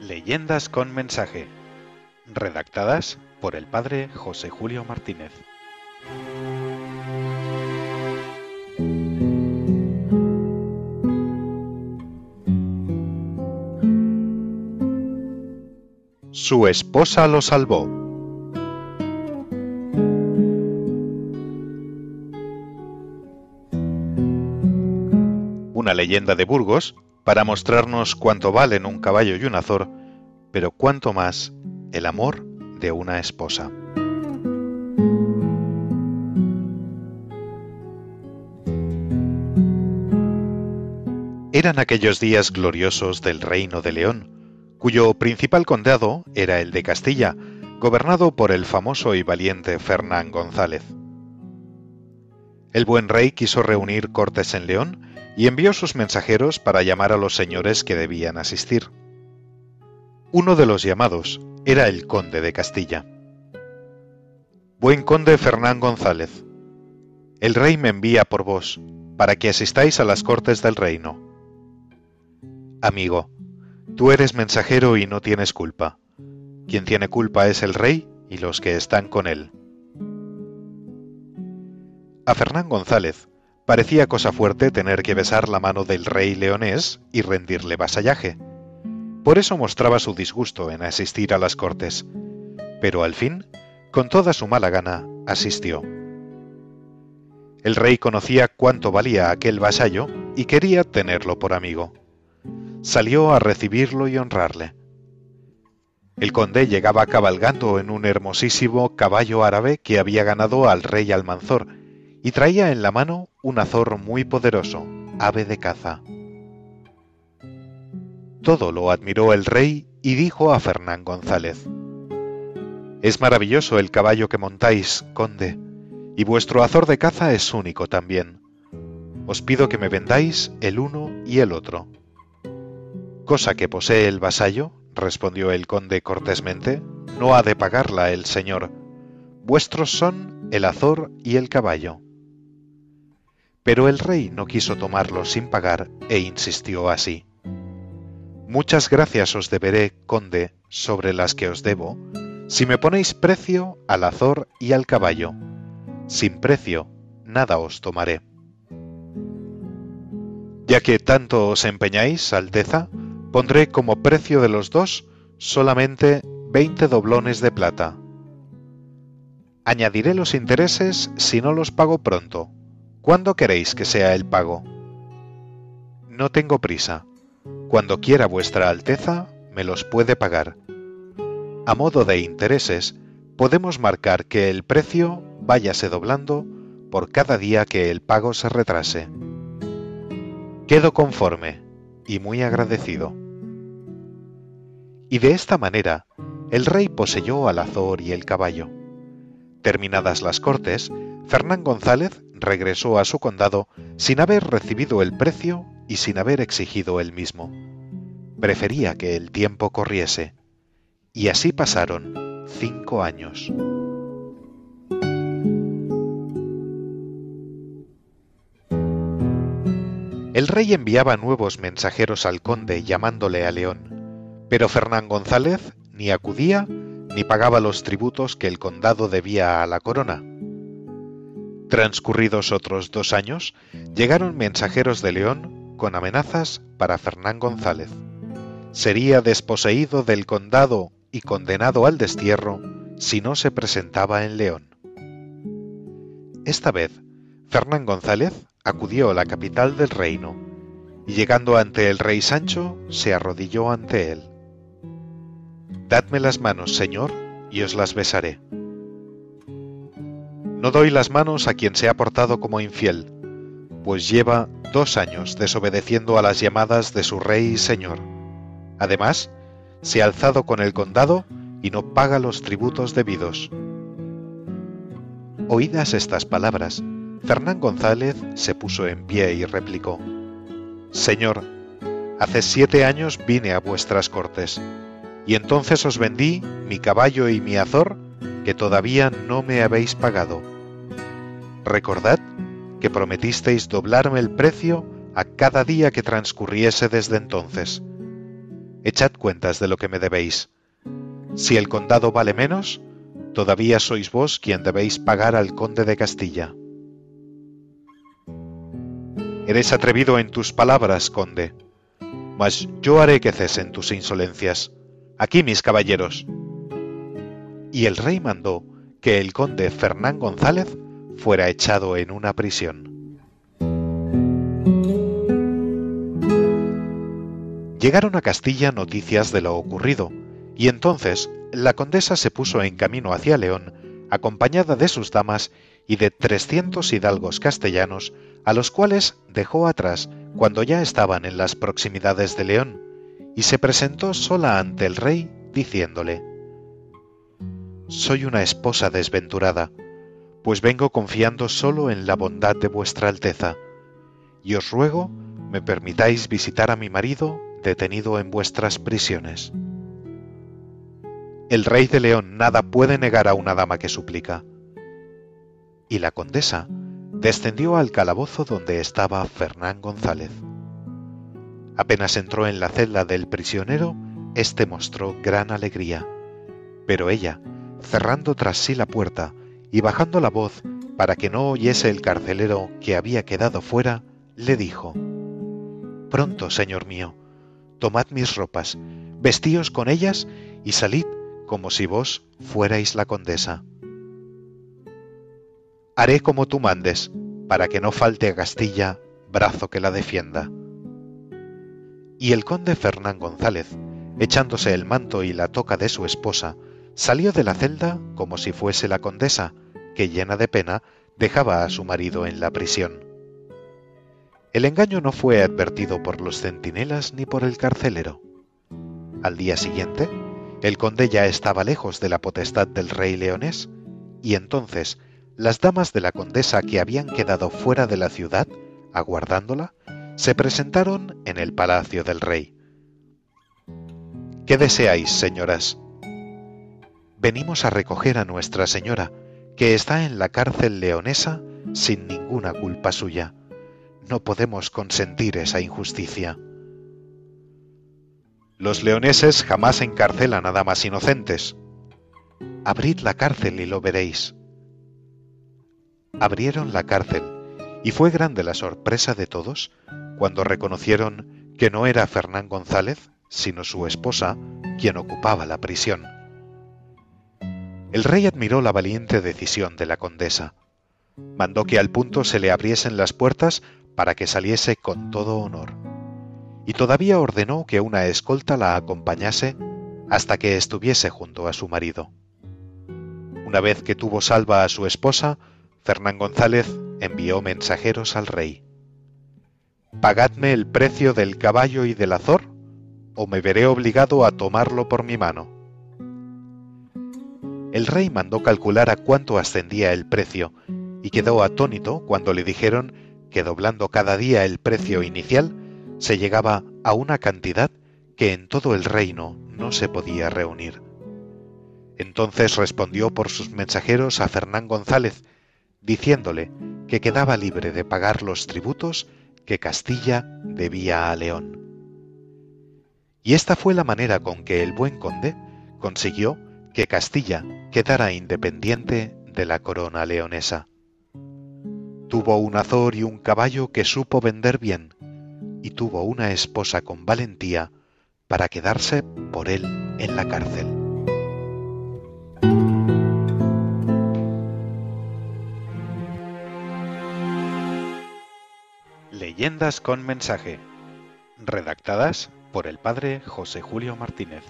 Leyendas con mensaje. Redactadas por el padre José Julio Martínez. Su esposa lo salvó. Leyenda de Burgos para mostrarnos cuánto valen un caballo y un azor, pero cuánto más el amor de una esposa. Eran aquellos días gloriosos del reino de León, cuyo principal condado era el de Castilla, gobernado por el famoso y valiente Fernán González. El buen rey quiso reunir cortes en León y envió sus mensajeros para llamar a los señores que debían asistir. Uno de los llamados era el conde de Castilla. Buen conde Fernán González, el rey me envía por vos, para que asistáis a las cortes del reino. Amigo, tú eres mensajero y no tienes culpa. Quien tiene culpa es el rey y los que están con él. A Fernán González parecía cosa fuerte tener que besar la mano del rey leonés y rendirle vasallaje. Por eso mostraba su disgusto en asistir a las cortes. Pero al fin, con toda su mala gana, asistió. El rey conocía cuánto valía aquel vasallo y quería tenerlo por amigo salió a recibirlo y honrarle. El conde llegaba cabalgando en un hermosísimo caballo árabe que había ganado al rey Almanzor y traía en la mano un azor muy poderoso, ave de caza. Todo lo admiró el rey y dijo a Fernán González, Es maravilloso el caballo que montáis, conde, y vuestro azor de caza es único también. Os pido que me vendáis el uno y el otro. Cosa que posee el vasallo, respondió el conde cortésmente, no ha de pagarla el señor. Vuestros son el azor y el caballo. Pero el rey no quiso tomarlo sin pagar e insistió así. Muchas gracias os deberé, conde, sobre las que os debo, si me ponéis precio al azor y al caballo. Sin precio, nada os tomaré. Ya que tanto os empeñáis, Alteza, Pondré como precio de los dos solamente 20 doblones de plata. Añadiré los intereses si no los pago pronto. ¿Cuándo queréis que sea el pago? No tengo prisa. Cuando quiera vuestra Alteza, me los puede pagar. A modo de intereses, podemos marcar que el precio váyase doblando por cada día que el pago se retrase. Quedo conforme y muy agradecido. Y de esta manera, el rey poseyó al azor y el caballo. Terminadas las cortes, Fernán González regresó a su condado sin haber recibido el precio y sin haber exigido el mismo. Prefería que el tiempo corriese. Y así pasaron cinco años. El rey enviaba nuevos mensajeros al conde llamándole a León, pero Fernán González ni acudía ni pagaba los tributos que el condado debía a la corona. Transcurridos otros dos años, llegaron mensajeros de León con amenazas para Fernán González. Sería desposeído del condado y condenado al destierro si no se presentaba en León. Esta vez, Fernán González acudió a la capital del reino, y llegando ante el rey Sancho, se arrodilló ante él. Dadme las manos, señor, y os las besaré. No doy las manos a quien se ha portado como infiel, pues lleva dos años desobedeciendo a las llamadas de su rey y señor. Además, se ha alzado con el condado y no paga los tributos debidos. Oídas estas palabras, Fernán González se puso en pie y replicó, Señor, hace siete años vine a vuestras cortes, y entonces os vendí mi caballo y mi azor, que todavía no me habéis pagado. Recordad que prometisteis doblarme el precio a cada día que transcurriese desde entonces. Echad cuentas de lo que me debéis. Si el condado vale menos, todavía sois vos quien debéis pagar al conde de Castilla. Eres atrevido en tus palabras, conde, mas yo haré que cesen tus insolencias. Aquí, mis caballeros. Y el rey mandó que el conde Fernán González fuera echado en una prisión. Llegaron a Castilla noticias de lo ocurrido, y entonces la condesa se puso en camino hacia León, acompañada de sus damas y de trescientos hidalgos castellanos, a los cuales dejó atrás cuando ya estaban en las proximidades de León, y se presentó sola ante el rey, diciéndole, Soy una esposa desventurada, pues vengo confiando solo en la bondad de vuestra Alteza, y os ruego me permitáis visitar a mi marido detenido en vuestras prisiones. El rey de León nada puede negar a una dama que suplica. Y la condesa descendió al calabozo donde estaba Fernán González. Apenas entró en la celda del prisionero, éste mostró gran alegría, pero ella, cerrando tras sí la puerta y bajando la voz para que no oyese el carcelero que había quedado fuera, le dijo, Pronto, señor mío, tomad mis ropas, vestíos con ellas y salid como si vos fuerais la condesa haré como tú mandes, para que no falte a Castilla brazo que la defienda. Y el conde Fernán González, echándose el manto y la toca de su esposa, salió de la celda como si fuese la condesa, que llena de pena dejaba a su marido en la prisión. El engaño no fue advertido por los centinelas ni por el carcelero. Al día siguiente, el conde ya estaba lejos de la potestad del rey leonés, y entonces las damas de la condesa que habían quedado fuera de la ciudad, aguardándola, se presentaron en el palacio del rey. ¿Qué deseáis, señoras? Venimos a recoger a Nuestra Señora, que está en la cárcel leonesa sin ninguna culpa suya. No podemos consentir esa injusticia. Los leoneses jamás encarcelan a damas inocentes. Abrid la cárcel y lo veréis abrieron la cárcel y fue grande la sorpresa de todos cuando reconocieron que no era Fernán González, sino su esposa, quien ocupaba la prisión. El rey admiró la valiente decisión de la condesa. Mandó que al punto se le abriesen las puertas para que saliese con todo honor. Y todavía ordenó que una escolta la acompañase hasta que estuviese junto a su marido. Una vez que tuvo salva a su esposa, Fernán González envió mensajeros al rey. Pagadme el precio del caballo y del azor, o me veré obligado a tomarlo por mi mano. El rey mandó calcular a cuánto ascendía el precio, y quedó atónito cuando le dijeron que doblando cada día el precio inicial, se llegaba a una cantidad que en todo el reino no se podía reunir. Entonces respondió por sus mensajeros a Fernán González, diciéndole que quedaba libre de pagar los tributos que Castilla debía a León. Y esta fue la manera con que el buen conde consiguió que Castilla quedara independiente de la corona leonesa. Tuvo un azor y un caballo que supo vender bien, y tuvo una esposa con valentía para quedarse por él en la cárcel. Leyendas con mensaje. Redactadas por el padre José Julio Martínez.